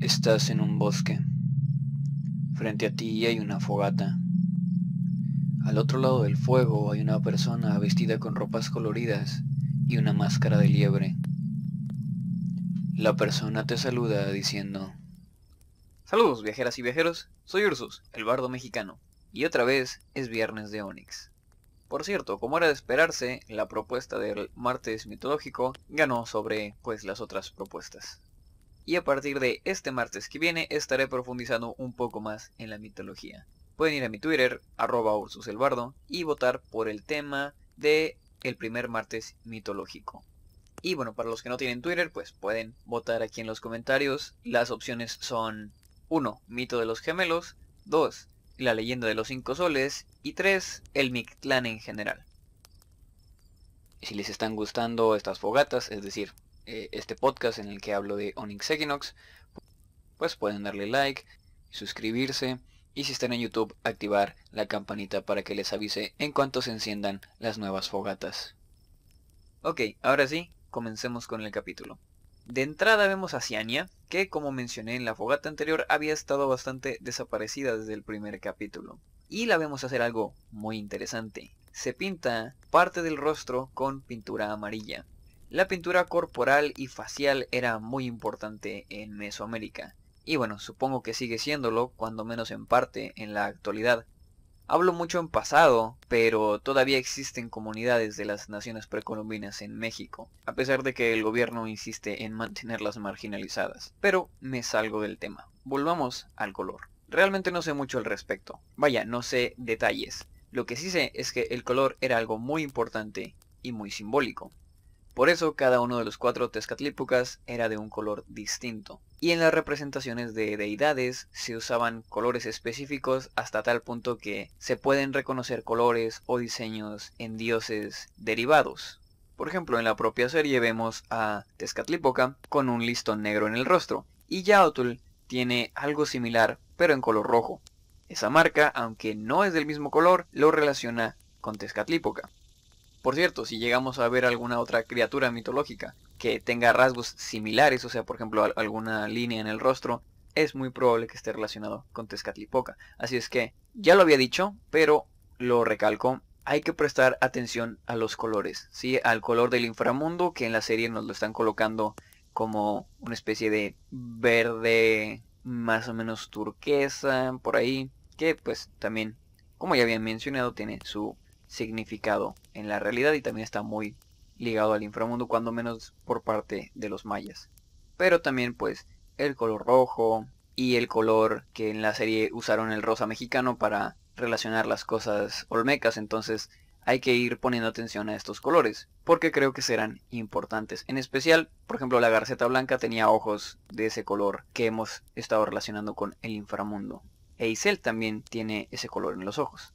Estás en un bosque. Frente a ti hay una fogata. Al otro lado del fuego hay una persona vestida con ropas coloridas y una máscara de liebre. La persona te saluda diciendo, Saludos viajeras y viajeros, soy Ursus, el bardo mexicano, y otra vez es viernes de Onix. Por cierto, como era de esperarse, la propuesta del martes mitológico ganó sobre pues las otras propuestas. Y a partir de este martes que viene estaré profundizando un poco más en la mitología. Pueden ir a mi Twitter, arroba ursuselbardo, y votar por el tema de el primer martes mitológico. Y bueno, para los que no tienen Twitter, pues pueden votar aquí en los comentarios. Las opciones son 1. Mito de los gemelos, 2 la leyenda de los cinco soles y 3, el Mictlán en general. Si les están gustando estas fogatas, es decir, eh, este podcast en el que hablo de Onyx Equinox, pues pueden darle like, suscribirse y si están en YouTube activar la campanita para que les avise en cuanto se enciendan las nuevas fogatas. Ok, ahora sí, comencemos con el capítulo. De entrada vemos a Ciania, que como mencioné en la fogata anterior había estado bastante desaparecida desde el primer capítulo. Y la vemos hacer algo muy interesante. Se pinta parte del rostro con pintura amarilla. La pintura corporal y facial era muy importante en Mesoamérica. Y bueno, supongo que sigue siéndolo, cuando menos en parte, en la actualidad, Hablo mucho en pasado, pero todavía existen comunidades de las naciones precolombinas en México, a pesar de que el gobierno insiste en mantenerlas marginalizadas. Pero me salgo del tema. Volvamos al color. Realmente no sé mucho al respecto. Vaya, no sé detalles. Lo que sí sé es que el color era algo muy importante y muy simbólico. Por eso cada uno de los cuatro Tezcatlípocas era de un color distinto. Y en las representaciones de deidades se usaban colores específicos hasta tal punto que se pueden reconocer colores o diseños en dioses derivados. Por ejemplo, en la propia serie vemos a Tezcatlipoca con un listón negro en el rostro, y Yaotl tiene algo similar, pero en color rojo. Esa marca, aunque no es del mismo color, lo relaciona con Tezcatlipoca. Por cierto, si llegamos a ver alguna otra criatura mitológica que tenga rasgos similares, o sea, por ejemplo, alguna línea en el rostro, es muy probable que esté relacionado con Tezcatlipoca. Así es que, ya lo había dicho, pero lo recalco, hay que prestar atención a los colores, ¿sí? Al color del inframundo, que en la serie nos lo están colocando como una especie de verde más o menos turquesa, por ahí, que pues también, como ya habían mencionado, tiene su significado en la realidad y también está muy ligado al inframundo, cuando menos por parte de los mayas. Pero también pues el color rojo y el color que en la serie usaron el rosa mexicano para relacionar las cosas olmecas, entonces hay que ir poniendo atención a estos colores, porque creo que serán importantes. En especial, por ejemplo, la garceta blanca tenía ojos de ese color que hemos estado relacionando con el inframundo. E Isel también tiene ese color en los ojos.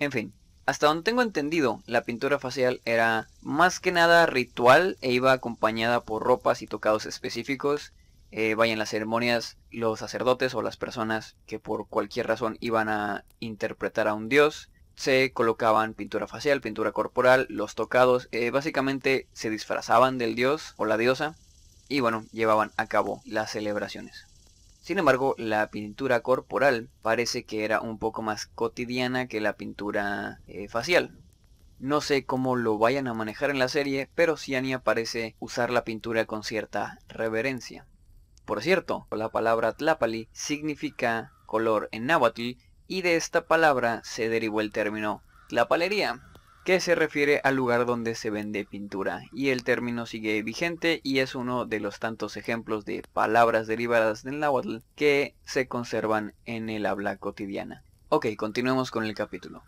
En fin, hasta donde tengo entendido, la pintura facial era más que nada ritual e iba acompañada por ropas y tocados específicos. Eh, vaya en las ceremonias, los sacerdotes o las personas que por cualquier razón iban a interpretar a un dios, se colocaban pintura facial, pintura corporal, los tocados, eh, básicamente se disfrazaban del dios o la diosa y bueno, llevaban a cabo las celebraciones. Sin embargo, la pintura corporal parece que era un poco más cotidiana que la pintura eh, facial. No sé cómo lo vayan a manejar en la serie, pero Ciania parece usar la pintura con cierta reverencia. Por cierto, la palabra tlapali significa color en náhuatl y de esta palabra se derivó el término tlapalería, que se refiere al lugar donde se vende pintura, y el término sigue vigente y es uno de los tantos ejemplos de palabras derivadas del náhuatl que se conservan en el habla cotidiana. Ok, continuemos con el capítulo.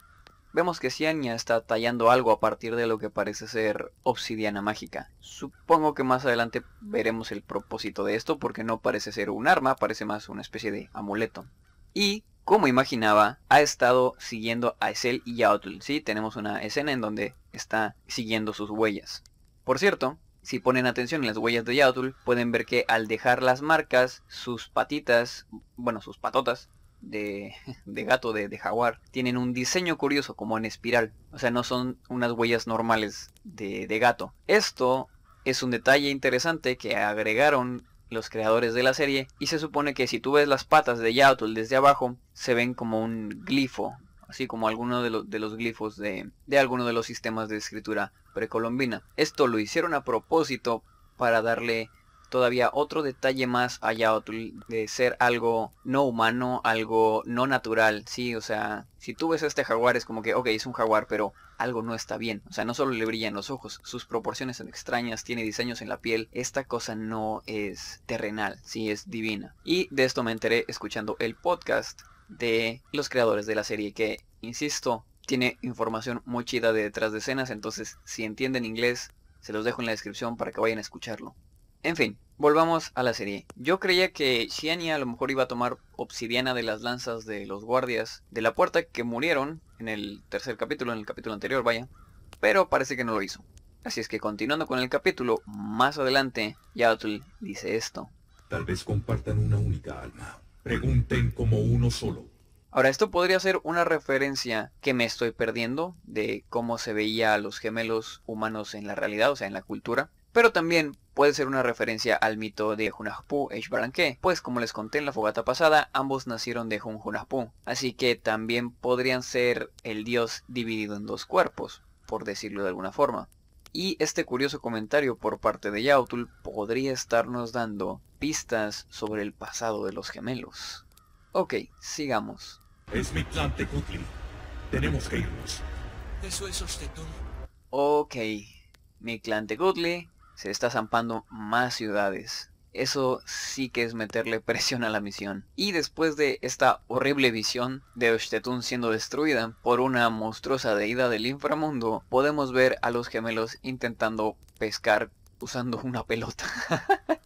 Vemos que Ciania está tallando algo a partir de lo que parece ser obsidiana mágica. Supongo que más adelante veremos el propósito de esto porque no parece ser un arma, parece más una especie de amuleto. Y como imaginaba, ha estado siguiendo a Esel y Yaotl. Sí, tenemos una escena en donde está siguiendo sus huellas. Por cierto, si ponen atención en las huellas de Yaotl, pueden ver que al dejar las marcas, sus patitas, bueno, sus patotas de, gato, de, de, jaguar, tienen un diseño curioso, como en espiral. O sea, no son unas huellas normales de, de gato. Esto es un detalle interesante que agregaron los creadores de la serie y se supone que si tú ves las patas de Yautl desde abajo se ven como un glifo, así como alguno de, de los glifos de, de alguno de los sistemas de escritura precolombina. Esto lo hicieron a propósito para darle todavía otro detalle más allá de ser algo no humano, algo no natural, sí, o sea, si tú ves este jaguar es como que, ok, es un jaguar, pero algo no está bien, o sea, no solo le brillan los ojos, sus proporciones son extrañas, tiene diseños en la piel, esta cosa no es terrenal, sí, es divina. Y de esto me enteré escuchando el podcast de los creadores de la serie que, insisto, tiene información muy chida de detrás de escenas, entonces si entienden inglés, se los dejo en la descripción para que vayan a escucharlo. En fin, volvamos a la serie. Yo creía que Shiania a lo mejor iba a tomar obsidiana de las lanzas de los guardias de la puerta que murieron en el tercer capítulo, en el capítulo anterior, vaya. Pero parece que no lo hizo. Así es que continuando con el capítulo, más adelante, Yautl dice esto. Tal vez compartan una única alma. Pregunten como uno solo. Ahora, esto podría ser una referencia que me estoy perdiendo de cómo se veía a los gemelos humanos en la realidad, o sea, en la cultura. Pero también puede ser una referencia al mito de Hunahpu e Ishbaranque, pues como les conté en la fogata pasada, ambos nacieron de Hun Hunahpu, así que también podrían ser el dios dividido en dos cuerpos, por decirlo de alguna forma. Y este curioso comentario por parte de Yautul podría estarnos dando pistas sobre el pasado de los gemelos. Ok, sigamos. Es mi clan Tenemos que irnos. Eso es Ok, mi clan Tekutli se está zampando más ciudades. Eso sí que es meterle presión a la misión. Y después de esta horrible visión de Oshtetun siendo destruida por una monstruosa deidad del inframundo, podemos ver a los gemelos intentando pescar usando una pelota.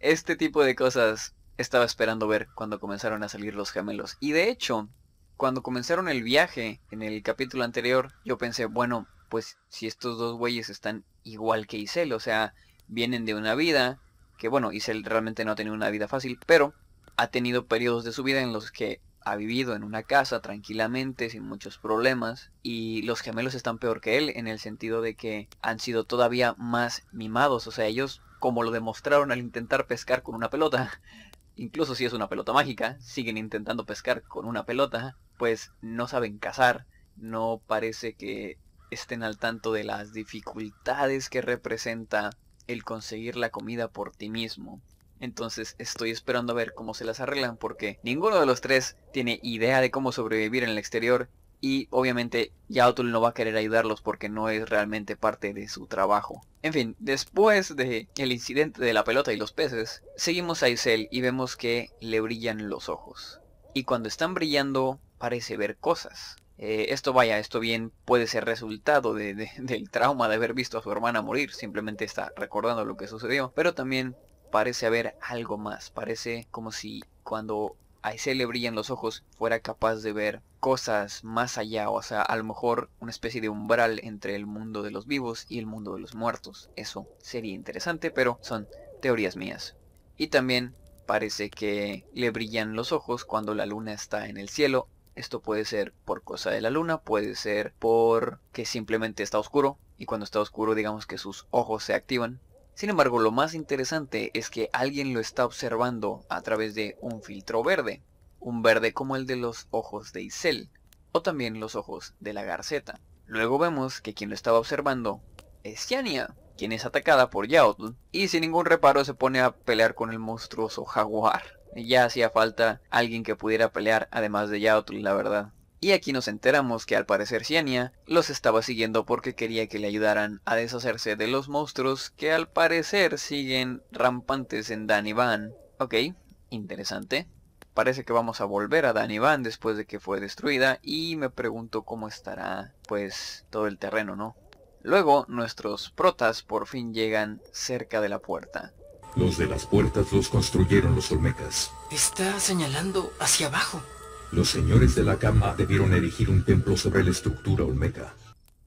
este tipo de cosas estaba esperando ver cuando comenzaron a salir los gemelos. Y de hecho, cuando comenzaron el viaje en el capítulo anterior, yo pensé, bueno, pues si estos dos güeyes están igual que Isel, o sea, vienen de una vida que bueno, Isel realmente no ha tenido una vida fácil, pero ha tenido periodos de su vida en los que ha vivido en una casa tranquilamente, sin muchos problemas, y los gemelos están peor que él en el sentido de que han sido todavía más mimados, o sea, ellos, como lo demostraron al intentar pescar con una pelota, incluso si es una pelota mágica, siguen intentando pescar con una pelota, pues no saben cazar, no parece que estén al tanto de las dificultades que representa el conseguir la comida por ti mismo. Entonces estoy esperando a ver cómo se las arreglan porque ninguno de los tres tiene idea de cómo sobrevivir en el exterior y obviamente Yautul no va a querer ayudarlos porque no es realmente parte de su trabajo. En fin, después de el incidente de la pelota y los peces, seguimos a Isel y vemos que le brillan los ojos. Y cuando están brillando parece ver cosas. Eh, esto vaya, esto bien puede ser resultado del trauma de haber visto a su hermana morir, simplemente está recordando lo que sucedió, pero también parece haber algo más, parece como si cuando a ese le brillan los ojos fuera capaz de ver cosas más allá, o sea, a lo mejor una especie de umbral entre el mundo de los vivos y el mundo de los muertos. Eso sería interesante, pero son teorías mías. Y también parece que le brillan los ojos cuando la luna está en el cielo esto puede ser por cosa de la luna, puede ser por que simplemente está oscuro y cuando está oscuro digamos que sus ojos se activan. Sin embargo, lo más interesante es que alguien lo está observando a través de un filtro verde, un verde como el de los ojos de Isel, o también los ojos de la garceta. Luego vemos que quien lo estaba observando es Yania, quien es atacada por Yaotl, y sin ningún reparo se pone a pelear con el monstruoso jaguar. Ya hacía falta alguien que pudiera pelear además de Yaotl, la verdad. Y aquí nos enteramos que al parecer Xiania los estaba siguiendo porque quería que le ayudaran a deshacerse de los monstruos que al parecer siguen rampantes en Danivan. Ok, interesante. Parece que vamos a volver a Danivan después de que fue destruida y me pregunto cómo estará pues todo el terreno, ¿no? Luego nuestros protas por fin llegan cerca de la puerta. Los de las puertas los construyeron los olmecas. Está señalando hacia abajo. Los señores de la cama debieron erigir un templo sobre la estructura olmeca.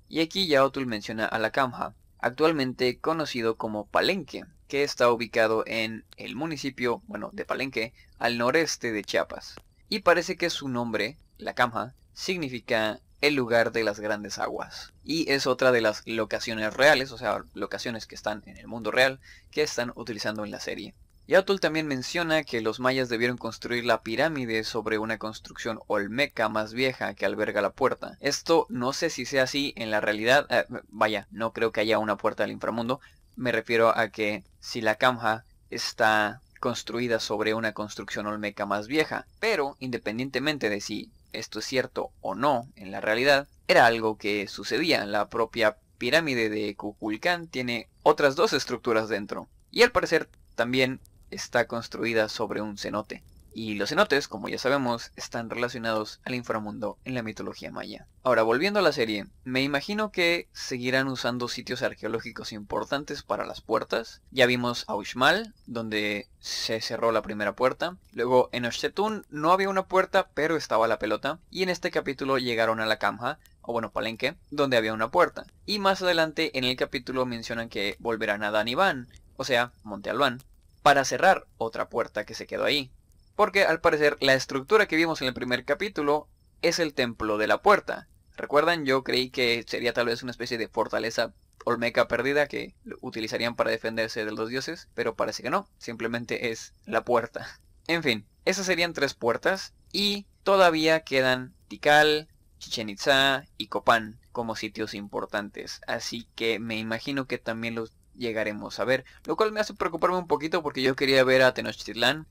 Y aquí Yaotul menciona a la Kamha, actualmente conocido como Palenque, que está ubicado en el municipio, bueno, de Palenque, al noreste de Chiapas. Y parece que su nombre, la Kamha, significa el lugar de las grandes aguas. Y es otra de las locaciones reales, o sea, locaciones que están en el mundo real, que están utilizando en la serie. Yatul también menciona que los mayas debieron construir la pirámide sobre una construcción olmeca más vieja que alberga la puerta. Esto no sé si sea así en la realidad, eh, vaya, no creo que haya una puerta al inframundo, me refiero a que si la Kamha está construida sobre una construcción olmeca más vieja, pero independientemente de si esto es cierto o no en la realidad, era algo que sucedía. La propia pirámide de Kukulcán tiene otras dos estructuras dentro, y al parecer también está construida sobre un cenote. Y los cenotes, como ya sabemos, están relacionados al inframundo en la mitología maya. Ahora, volviendo a la serie, me imagino que seguirán usando sitios arqueológicos importantes para las puertas. Ya vimos a Uxmal, donde se cerró la primera puerta. Luego en Oshtetun no había una puerta, pero estaba la pelota. Y en este capítulo llegaron a la Kamha, o bueno, Palenque, donde había una puerta. Y más adelante en el capítulo mencionan que volverán a Danivan, o sea, Monte Albán, para cerrar otra puerta que se quedó ahí. Porque al parecer la estructura que vimos en el primer capítulo es el templo de la puerta. ¿Recuerdan? Yo creí que sería tal vez una especie de fortaleza olmeca perdida que utilizarían para defenderse de los dioses, pero parece que no, simplemente es la puerta. En fin, esas serían tres puertas y todavía quedan Tikal, Chichen Itza y Copán como sitios importantes, así que me imagino que también los llegaremos a ver, lo cual me hace preocuparme un poquito porque yo quería ver a Tenochtitlán.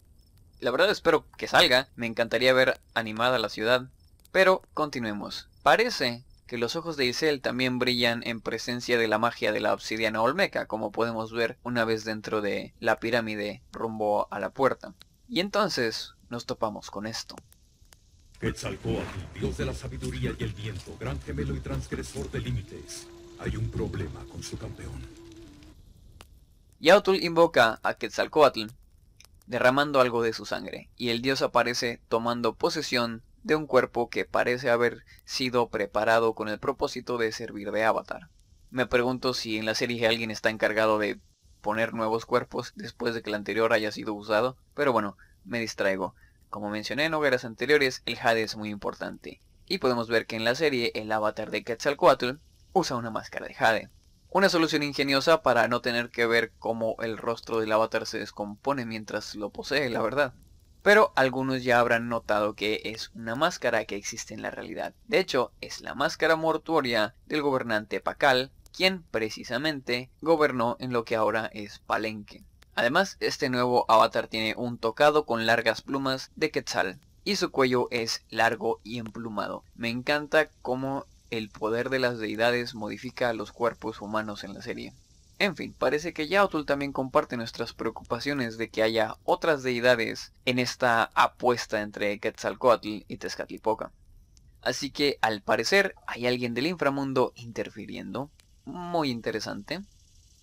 La verdad espero que salga, me encantaría ver animada la ciudad, pero continuemos. Parece que los ojos de Isel también brillan en presencia de la magia de la obsidiana olmeca, como podemos ver una vez dentro de la pirámide rumbo a la puerta. Y entonces nos topamos con esto. Quetzalcóatl, dios de la sabiduría y el viento, gran gemelo y transgresor de límites. Hay un problema con su campeón. Yautl invoca a Quetzalcoatl, derramando algo de su sangre, y el dios aparece tomando posesión de un cuerpo que parece haber sido preparado con el propósito de servir de avatar. Me pregunto si en la serie alguien está encargado de poner nuevos cuerpos después de que el anterior haya sido usado, pero bueno, me distraigo. Como mencioné en hogueras anteriores, el Jade es muy importante, y podemos ver que en la serie el avatar de Quetzalcoatl usa una máscara de Jade. Una solución ingeniosa para no tener que ver cómo el rostro del avatar se descompone mientras lo posee, la verdad. Pero algunos ya habrán notado que es una máscara que existe en la realidad. De hecho, es la máscara mortuoria del gobernante Pacal, quien precisamente gobernó en lo que ahora es Palenque. Además, este nuevo avatar tiene un tocado con largas plumas de Quetzal, y su cuello es largo y emplumado. Me encanta cómo el poder de las deidades modifica a los cuerpos humanos en la serie. En fin, parece que Yaotul también comparte nuestras preocupaciones de que haya otras deidades en esta apuesta entre Quetzalcoatl y Tezcatlipoca. Así que al parecer hay alguien del inframundo interfiriendo. Muy interesante.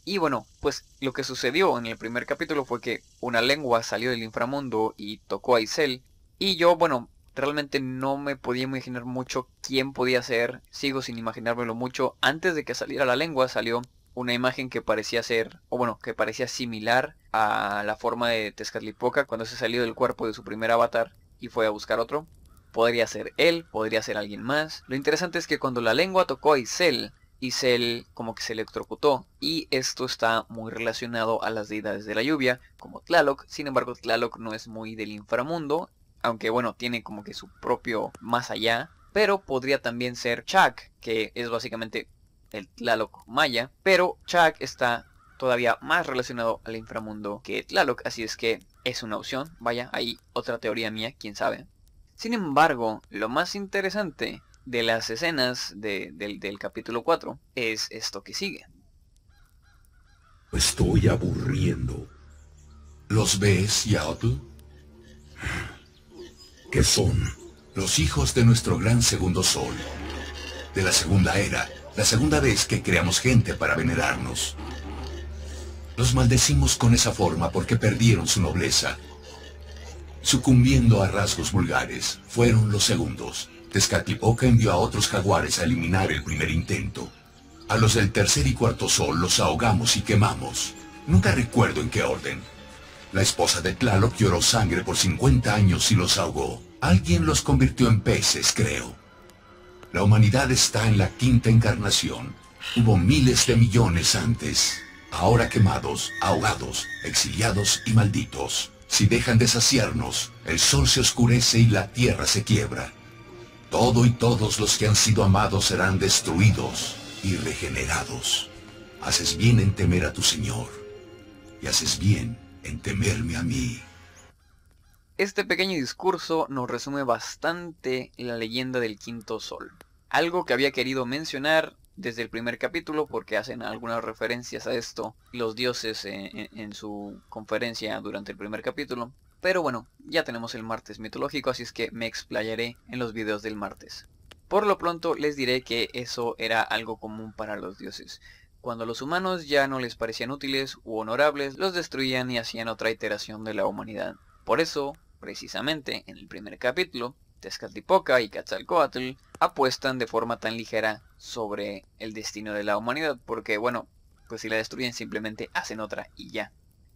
Y bueno, pues lo que sucedió en el primer capítulo fue que una lengua salió del inframundo y tocó a Isel. Y yo, bueno, realmente no me podía imaginar mucho quién podía ser, sigo sin imaginármelo mucho. Antes de que saliera la lengua salió una imagen que parecía ser, o bueno, que parecía similar a la forma de Tezcatlipoca cuando se salió del cuerpo de su primer avatar y fue a buscar otro. Podría ser él, podría ser alguien más. Lo interesante es que cuando la lengua tocó a Isel, Isel como que se electrocutó y esto está muy relacionado a las deidades de la lluvia como Tlaloc, sin embargo Tlaloc no es muy del inframundo aunque bueno, tiene como que su propio más allá, pero podría también ser Chak, que es básicamente el Tlaloc maya, pero Chak está todavía más relacionado al inframundo que Tlaloc, así es que es una opción, vaya, hay otra teoría mía, quién sabe. Sin embargo, lo más interesante de las escenas del, del capítulo 4 es esto que sigue. Estoy aburriendo. ¿Los ves, Yaotl? Que son los hijos de nuestro gran segundo sol, de la segunda era, la segunda vez que creamos gente para venerarnos. Los maldecimos con esa forma porque perdieron su nobleza. Sucumbiendo a rasgos vulgares, fueron los segundos. Tezcatlipoca envió a otros jaguares a eliminar el primer intento. A los del tercer y cuarto sol los ahogamos y quemamos. Nunca recuerdo en qué orden. La esposa de Tlaloc lloró sangre por 50 años y los ahogó. Alguien los convirtió en peces, creo. La humanidad está en la quinta encarnación. Hubo miles de millones antes. Ahora quemados, ahogados, exiliados y malditos. Si dejan de saciarnos, el sol se oscurece y la tierra se quiebra. Todo y todos los que han sido amados serán destruidos y regenerados. Haces bien en temer a tu Señor, y haces bien en temerme a mí. Este pequeño discurso nos resume bastante la leyenda del quinto sol. Algo que había querido mencionar desde el primer capítulo porque hacen algunas referencias a esto los dioses en, su conferencia durante el primer capítulo. Pero bueno, ya tenemos el martes mitológico, así es que me explayaré en los videos del martes. Por lo pronto les diré que eso era algo común para los dioses. Cuando los humanos ya no les parecían útiles u honorables, los destruían y hacían otra iteración de la humanidad. Por eso, precisamente, en el primer capítulo, Tezcatlipoca y Quetzalcoatl apuestan de forma tan ligera sobre el destino de la humanidad, porque bueno, pues si la destruyen simplemente hacen otra y ya.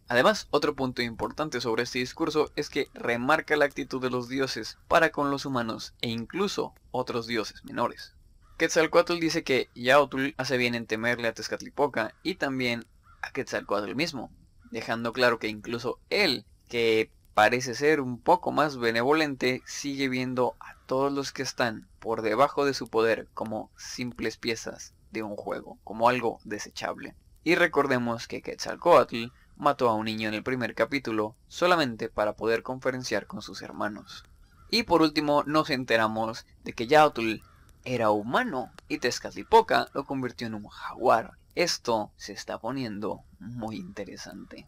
Además, otro punto importante sobre este discurso es que remarca la actitud de los dioses para con los humanos e incluso otros dioses menores. Quetzalcoatl dice que Yautl hace bien en temerle a Tezcatlipoca y también a Quetzalcoatl mismo, dejando claro que incluso él, que parece ser un poco más benevolente, sigue viendo a todos los que están por debajo de su poder como simples piezas de un juego, como algo desechable. Y recordemos que Quetzalcoatl mató a un niño en el primer capítulo solamente para poder conferenciar con sus hermanos. Y por último nos enteramos de que Yautl era humano y Tezcatlipoca lo convirtió en un jaguar. Esto se está poniendo muy interesante.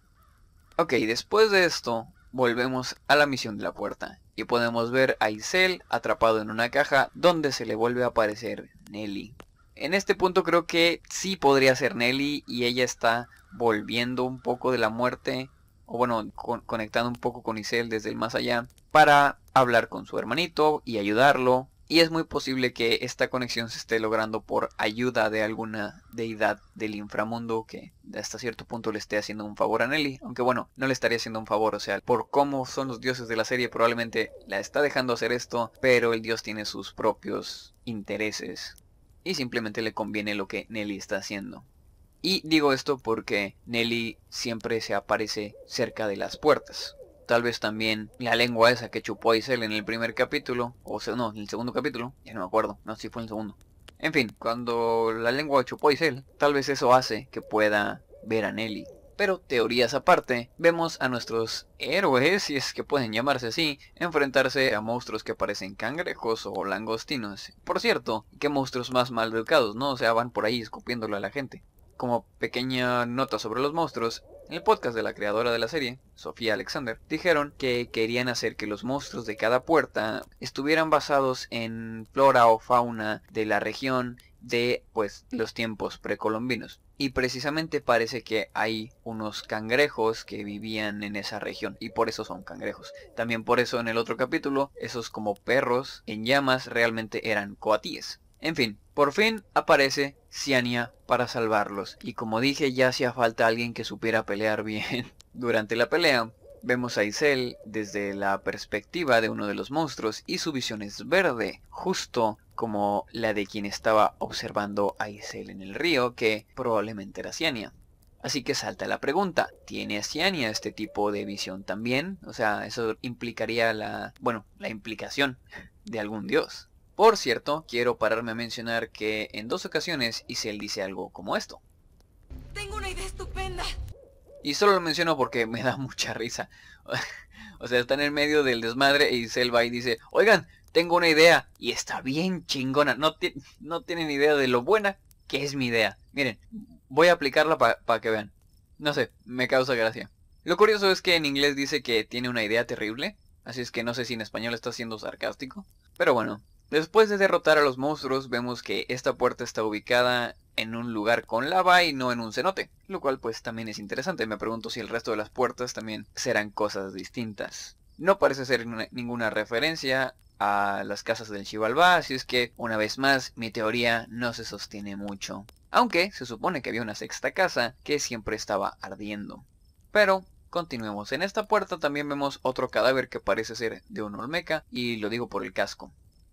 Ok, después de esto volvemos a la misión de la puerta y podemos ver a Isel atrapado en una caja donde se le vuelve a aparecer Nelly. En este punto creo que sí podría ser Nelly y ella está volviendo un poco de la muerte, o bueno, conectando un poco con Isel desde el más allá, para hablar con su hermanito y ayudarlo. Y es muy posible que esta conexión se esté logrando por ayuda de alguna deidad del inframundo que hasta cierto punto le esté haciendo un favor a Nelly. Aunque bueno, no le estaría haciendo un favor, o sea, por cómo son los dioses de la serie probablemente la está dejando hacer esto, pero el dios tiene sus propios intereses. Y simplemente le conviene lo que Nelly está haciendo. Y digo esto porque Nelly siempre se aparece cerca de las puertas. Tal vez también la lengua esa que chupó Isel en el primer capítulo, o sea, no, en el segundo capítulo, ya no me acuerdo, no, si fue en el segundo. En fin, cuando la lengua chupó a Isel, tal vez eso hace que pueda ver a Nelly. Pero teorías aparte, vemos a nuestros héroes, si es que pueden llamarse así, enfrentarse a monstruos que parecen cangrejos o langostinos. Por cierto, qué monstruos más mal educados, ¿no? O sea, van por ahí escupiéndolo a la gente. Como pequeña nota sobre los monstruos, en el podcast de la creadora de la serie, Sofía Alexander, dijeron que querían hacer que los monstruos de cada puerta estuvieran basados en flora o fauna de la región de pues los tiempos precolombinos. Y precisamente parece que hay unos cangrejos que vivían en esa región y por eso son cangrejos. También por eso en el otro capítulo esos como perros en llamas realmente eran coatíes. En fin, por fin aparece Ciania para salvarlos. Y como dije, ya hacía falta alguien que supiera pelear bien. Durante la pelea, vemos a Isel desde la perspectiva de uno de los monstruos y su visión es verde, justo como la de quien estaba observando a Isel en el río, que probablemente era Ciania. Así que salta la pregunta, ¿tiene Ciania este tipo de visión también? O sea, eso implicaría la, bueno, la implicación de algún dios. Por cierto, quiero pararme a mencionar que en dos ocasiones Isel dice algo como esto. Tengo una idea estupenda. Y solo lo menciono porque me da mucha risa. o sea, está en el medio del desmadre y Isel va y dice, oigan, tengo una idea. Y está bien chingona. No, no tienen idea de lo buena que es mi idea. Miren, voy a aplicarla para que vean. No sé, me causa gracia. Lo curioso es que en inglés dice que tiene una idea terrible. Así es que no sé si en español está siendo sarcástico. Pero bueno, Después de derrotar a los monstruos, vemos que esta puerta está ubicada en un lugar con lava y no en un cenote, lo cual pues también es interesante. Me pregunto si el resto de las puertas también serán cosas distintas. No parece ser ninguna referencia a las casas del Chivalba, así es que una vez más mi teoría no se sostiene mucho. Aunque se supone que había una sexta casa que siempre estaba ardiendo. Pero continuemos. En esta puerta también vemos otro cadáver que parece ser de un olmeca y lo digo por el casco.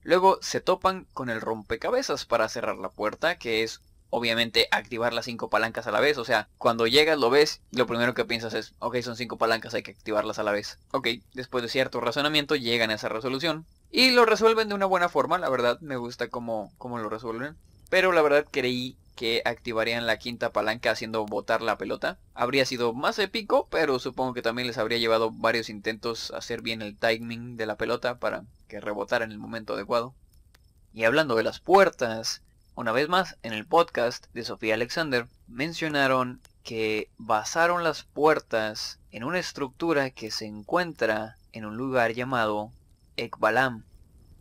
Luego se topan con el rompecabezas para cerrar la puerta, que es obviamente activar las cinco palancas a la vez. O sea, cuando llegas lo ves, lo primero que piensas es, ok, son cinco palancas, hay que activarlas a la vez. Ok, después de cierto razonamiento llegan a esa resolución. Y lo resuelven de una buena forma, la verdad me gusta cómo, cómo lo resuelven. Pero la verdad creí que activarían la quinta palanca haciendo botar la pelota. Habría sido más épico, pero supongo que también les habría llevado varios intentos hacer bien el timing de la pelota para que rebotara en el momento adecuado. Y hablando de las puertas, una vez más en el podcast de Sofía Alexander mencionaron que basaron las puertas en una estructura que se encuentra en un lugar llamado Ekbalam.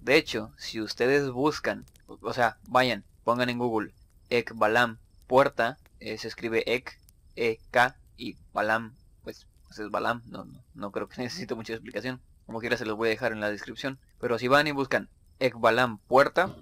De hecho, si ustedes buscan, o sea, vayan, pongan en Google Ekbalam puerta, eh, se escribe Ek, E, K y Balam, pues, pues, es Balam, no, no, creo que necesite mucha explicación. Como quiera se los voy a dejar en la descripción. Pero si van y buscan Ekbalam puerta,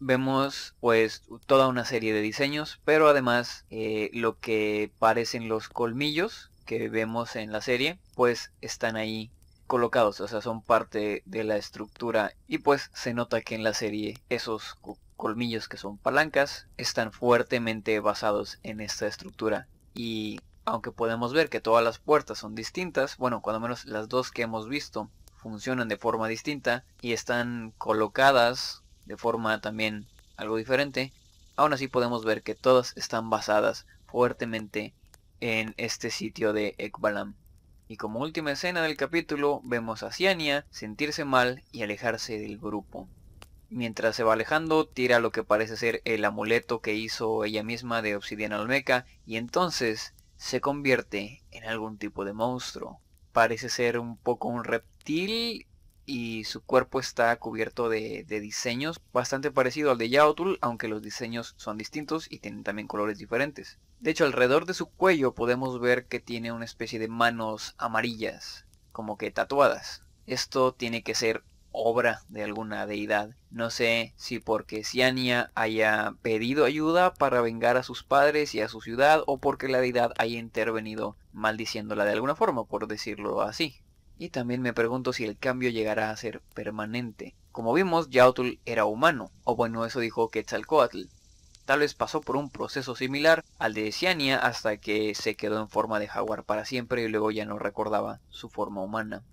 vemos pues toda una serie de diseños, pero además eh, lo que parecen los colmillos que vemos en la serie, pues están ahí colocados, o sea, son parte de la estructura y pues se nota que en la serie esos colmillos que son palancas están fuertemente basados en esta estructura y aunque podemos ver que todas las puertas son distintas, bueno, cuando menos las dos que hemos visto funcionan de forma distinta y están colocadas de forma también algo diferente, aún así podemos ver que todas están basadas fuertemente en este sitio de Ekbalam. Y como última escena del capítulo vemos a Ciania sentirse mal y alejarse del grupo. Mientras se va alejando, tira lo que parece ser el amuleto que hizo ella misma de obsidiana olmeca y entonces se convierte en algún tipo de monstruo. Parece ser un poco un reptil y su cuerpo está cubierto de, diseños bastante parecido al de Yaotul, aunque los diseños son distintos y tienen también colores diferentes. De hecho, alrededor de su cuello podemos ver que tiene una especie de manos amarillas, como que tatuadas. Esto tiene que ser obra de alguna deidad. No sé si porque Ciania haya pedido ayuda para vengar a sus padres y a su ciudad o porque la deidad haya intervenido maldiciéndola de alguna forma, por decirlo así. Y también me pregunto si el cambio llegará a ser permanente. Como vimos, Yautl era humano, o bueno, eso dijo Quetzalcoatl. Tal vez pasó por un proceso similar al de Ciania hasta que se quedó en forma de jaguar para siempre y luego ya no recordaba su forma humana.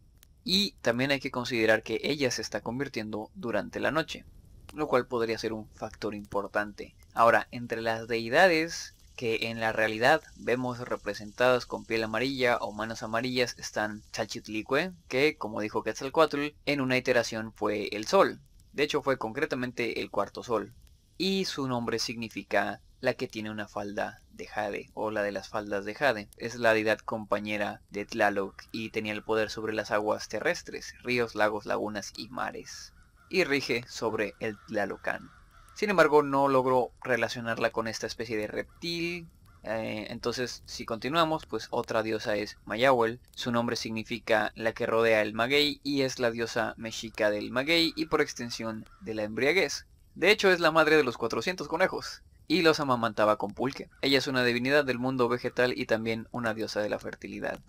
Y también hay que considerar que ella se está convirtiendo durante la noche, lo cual podría ser un factor importante. Ahora, entre las deidades que en la realidad vemos representadas con piel amarilla o manos amarillas están Chalchitlicue, que como dijo Quetzalcoatl, en una iteración fue el sol. De hecho fue concretamente el cuarto sol. Y su nombre significa la que tiene una falda de Jade o la de las faldas de Jade. Es la deidad compañera de Tlaloc y tenía el poder sobre las aguas terrestres, ríos, lagos, lagunas y mares. Y rige sobre el Tlalocan. Sin embargo, no logró relacionarla con esta especie de reptil. Eh, entonces, si continuamos, pues otra diosa es Mayawel. Su nombre significa la que rodea el maguey y es la diosa mexica del maguey y por extensión de la embriaguez. De hecho, es la madre de los 400 conejos y los amamantaba con pulque. Ella es una divinidad del mundo vegetal y también una diosa de la fertilidad.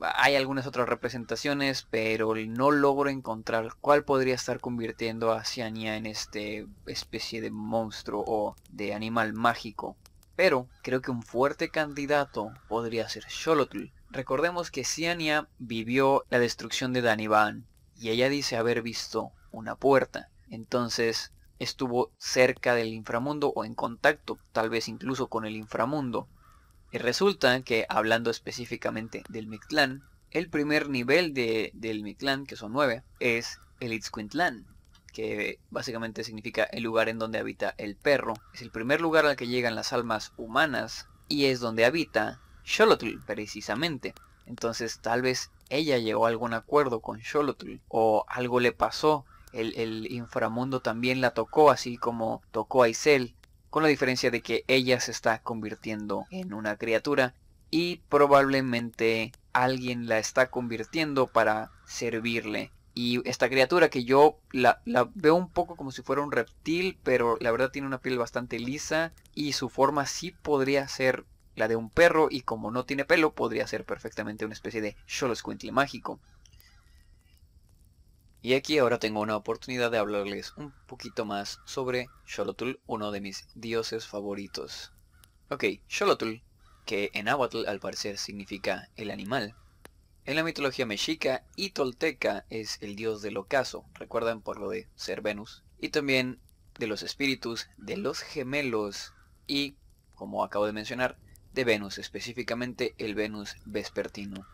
Hay algunas otras representaciones, pero no logro encontrar cuál podría estar convirtiendo a Ciania en este especie de monstruo o de animal mágico. Pero creo que un fuerte candidato podría ser Xolotl. Recordemos que Ciania vivió la destrucción de Danivan y ella dice haber visto una puerta. Entonces estuvo cerca del inframundo o en contacto tal vez incluso con el inframundo. Y resulta que hablando específicamente del Mictlán, el primer nivel de, del Mictlán, que son nueve, es el Itzcuintlán, que básicamente significa el lugar en donde habita el perro. Es el primer lugar al que llegan las almas humanas y es donde habita Xolotl precisamente. Entonces tal vez ella llegó a algún acuerdo con Xolotl o algo le pasó el, inframundo también la tocó, así como tocó a Isel, con la diferencia de que ella se está convirtiendo en una criatura y probablemente alguien la está convirtiendo para servirle. Y esta criatura que yo la, veo un poco como si fuera un reptil, pero la verdad tiene una piel bastante lisa y su forma sí podría ser la de un perro y como no tiene pelo podría ser perfectamente una especie de Xoloscuintle mágico. Y aquí ahora tengo una oportunidad de hablarles un poquito más sobre Xolotl, uno de mis dioses favoritos. Ok, Xolotl, que en Ahuatl al parecer significa el animal. En la mitología mexica y tolteca es el dios del ocaso, recuerdan por lo de ser Venus, y también de los espíritus, de los gemelos y, como acabo de mencionar, de Venus, específicamente el Venus vespertino.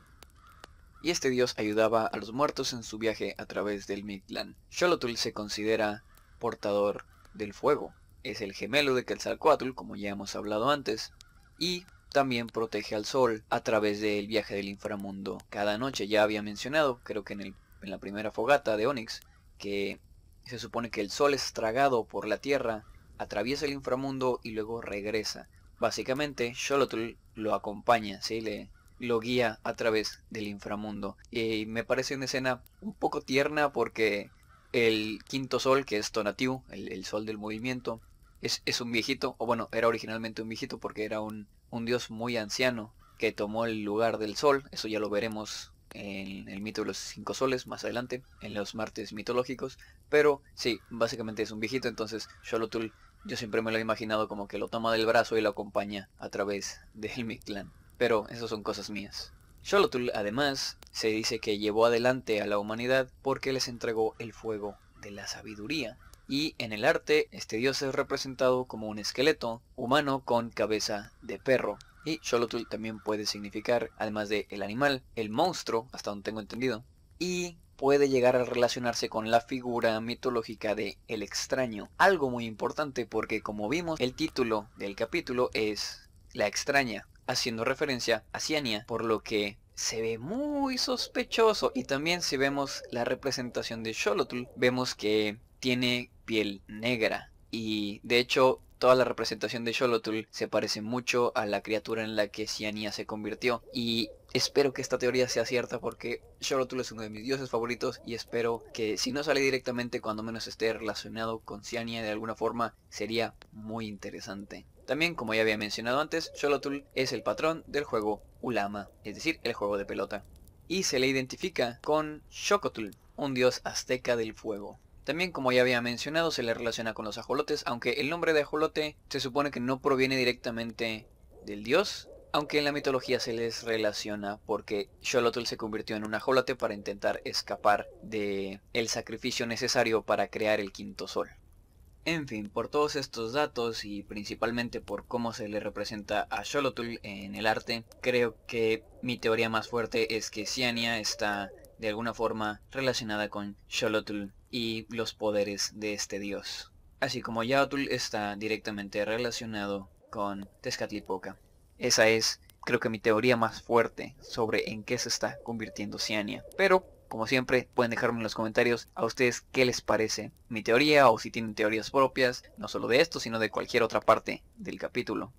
Y este dios ayudaba a los muertos en su viaje a través del Mictlán. Xolotl se considera portador del fuego. Es el gemelo de Quetzalcoatl, como ya hemos hablado antes, y también protege al sol a través del viaje del inframundo. Cada noche ya había mencionado, creo que en la primera fogata de Onix, que se supone que el sol es tragado por la tierra, atraviesa el inframundo y luego regresa. Básicamente, Xolotl lo acompaña, ¿sí? Le, lo guía a través del inframundo. Y me parece una escena un poco tierna porque el quinto sol, que es Tonatiuh, el, sol del movimiento, es, es, un viejito, o bueno, era originalmente un viejito porque era un, un dios muy anciano que tomó el lugar del sol, eso ya lo veremos en el mito de los cinco soles más adelante, en los martes mitológicos, pero sí, básicamente es un viejito, entonces Xolotl yo siempre me lo he imaginado como que lo toma del brazo y lo acompaña a través del Mictlán. Pero eso son cosas mías. Xolotl además se dice que llevó adelante a la humanidad porque les entregó el fuego de la sabiduría. Y en el arte este dios es representado como un esqueleto humano con cabeza de perro. Y Xolotl también puede significar, además de el animal, el monstruo, hasta donde tengo entendido. Y puede llegar a relacionarse con la figura mitológica de El extraño. Algo muy importante porque como vimos el título del capítulo es La extraña, haciendo referencia a Ciania, por lo que se ve muy sospechoso y también si vemos la representación de Xolotl vemos que tiene piel negra y de hecho toda la representación de Xolotl se parece mucho a la criatura en la que Ciania se convirtió. Y espero que esta teoría sea cierta porque Xolotl es uno de mis dioses favoritos y espero que si no sale directamente cuando menos esté relacionado con Ciania de alguna forma sería muy interesante. También, como ya había mencionado antes, Xolotl es el patrón del juego Ulama, es decir, el juego de pelota. Y se le identifica con Xocotl, un dios azteca del fuego. También como ya había mencionado se le relaciona con los ajolotes, aunque el nombre de ajolote se supone que no proviene directamente del dios, aunque en la mitología se les relaciona porque Xolotl se convirtió en un ajolote para intentar escapar de sacrificio necesario para crear el quinto sol. En fin, por todos estos datos y principalmente por cómo se le representa a Xolotl en el arte, creo que mi teoría más fuerte es que Ciania está de alguna forma relacionada con Xolotl y los poderes de este dios. Así como Yaotl está directamente relacionado con Tezcatlipoca. Esa es, creo que mi teoría más fuerte sobre en qué se está convirtiendo Ciania. Pero, como siempre, pueden dejarme en los comentarios a ustedes qué les parece mi teoría o si tienen teorías propias, no solo de esto, sino de cualquier otra parte del capítulo.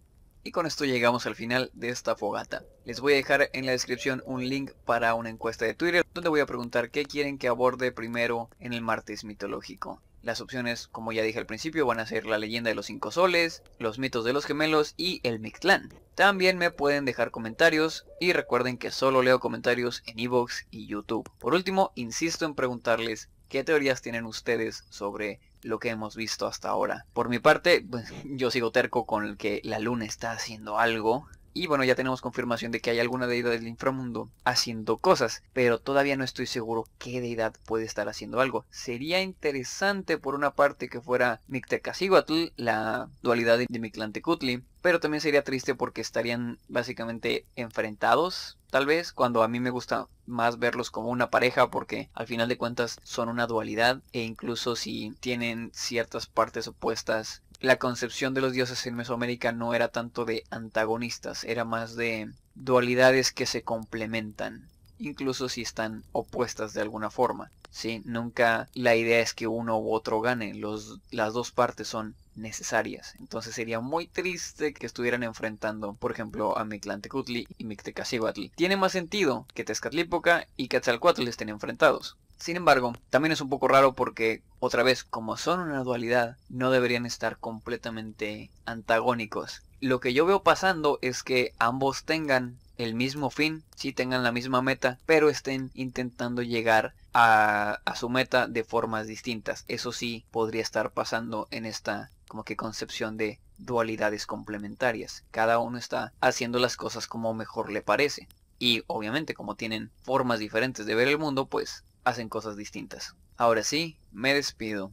Y con esto llegamos al final de esta fogata. Les voy a dejar en la descripción un link para una encuesta de Twitter donde voy a preguntar qué quieren que aborde primero en el martes mitológico. Las opciones, como ya dije al principio, van a ser la leyenda de los cinco soles, los mitos de los gemelos y el Mictlán. También me pueden dejar comentarios y recuerden que solo leo comentarios en Evox y YouTube. Por último, insisto en preguntarles qué teorías tienen ustedes sobre lo que hemos visto hasta ahora. Por mi parte, pues, yo sigo terco con el que la luna está haciendo algo. Y bueno, ya tenemos confirmación de que hay alguna deidad del inframundo haciendo cosas, pero todavía no estoy seguro qué deidad puede estar haciendo algo. Sería interesante por una parte que fuera Mictecacíhuatl, la dualidad de Mictlantecutli, pero también sería triste porque estarían básicamente enfrentados, tal vez, cuando a mí me gusta más verlos como una pareja porque al final de cuentas son una dualidad e incluso si tienen ciertas partes opuestas la concepción de los dioses en Mesoamérica no era tanto de antagonistas, era más de dualidades que se complementan, incluso si están opuestas de alguna forma. ¿sí? Nunca la idea es que uno u otro gane, las dos partes son necesarias. Entonces sería muy triste que estuvieran enfrentando, por ejemplo, a Mictlantecutli y Mictecacihuatl. Tiene más sentido que Tezcatlipoca y Quetzalcoatl estén enfrentados. Sin embargo, también es un poco raro porque, otra vez, como son una dualidad, no deberían estar completamente antagónicos. Lo que yo veo pasando es que ambos tengan el mismo fin, si tengan la misma meta, pero estén intentando llegar a, a, su meta de formas distintas. Eso sí podría estar pasando en esta como que concepción de dualidades complementarias. Cada uno está haciendo las cosas como mejor le parece. Y obviamente como tienen formas diferentes de ver el mundo, pues hacen cosas distintas. Ahora sí, me despido.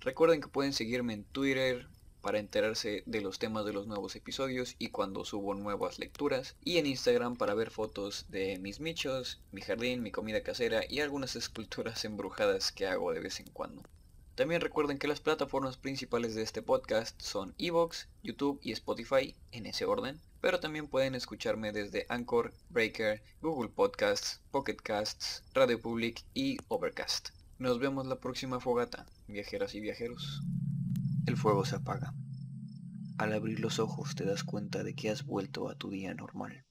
Recuerden que pueden seguirme en Twitter, para enterarse de los temas de los nuevos episodios y cuando subo nuevas lecturas. Y en Instagram para ver fotos de mis michos, mi jardín, mi comida casera y algunas esculturas embrujadas que hago de vez en cuando. También recuerden que las plataformas principales de este podcast son Evox, YouTube y Spotify, en ese orden. Pero también pueden escucharme desde Anchor, Breaker, Google Podcasts, Pocket Casts, Radio Public y Overcast. Nos vemos la próxima fogata, viajeras y viajeros. El fuego se apaga. Al abrir los ojos te das cuenta de que has vuelto a tu día normal.